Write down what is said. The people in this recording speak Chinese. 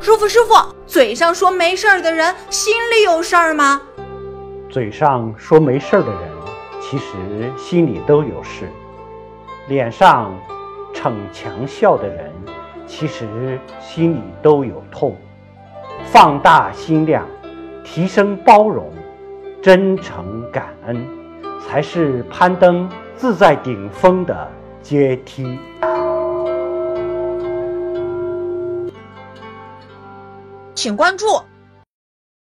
师傅，师傅，嘴上说没事儿的人，心里有事儿吗？嘴上说没事儿的人，其实心里都有事；脸上逞强笑的人，其实心里都有痛。放大心量，提升包容，真诚感恩，才是攀登自在顶峰的阶梯。请关注。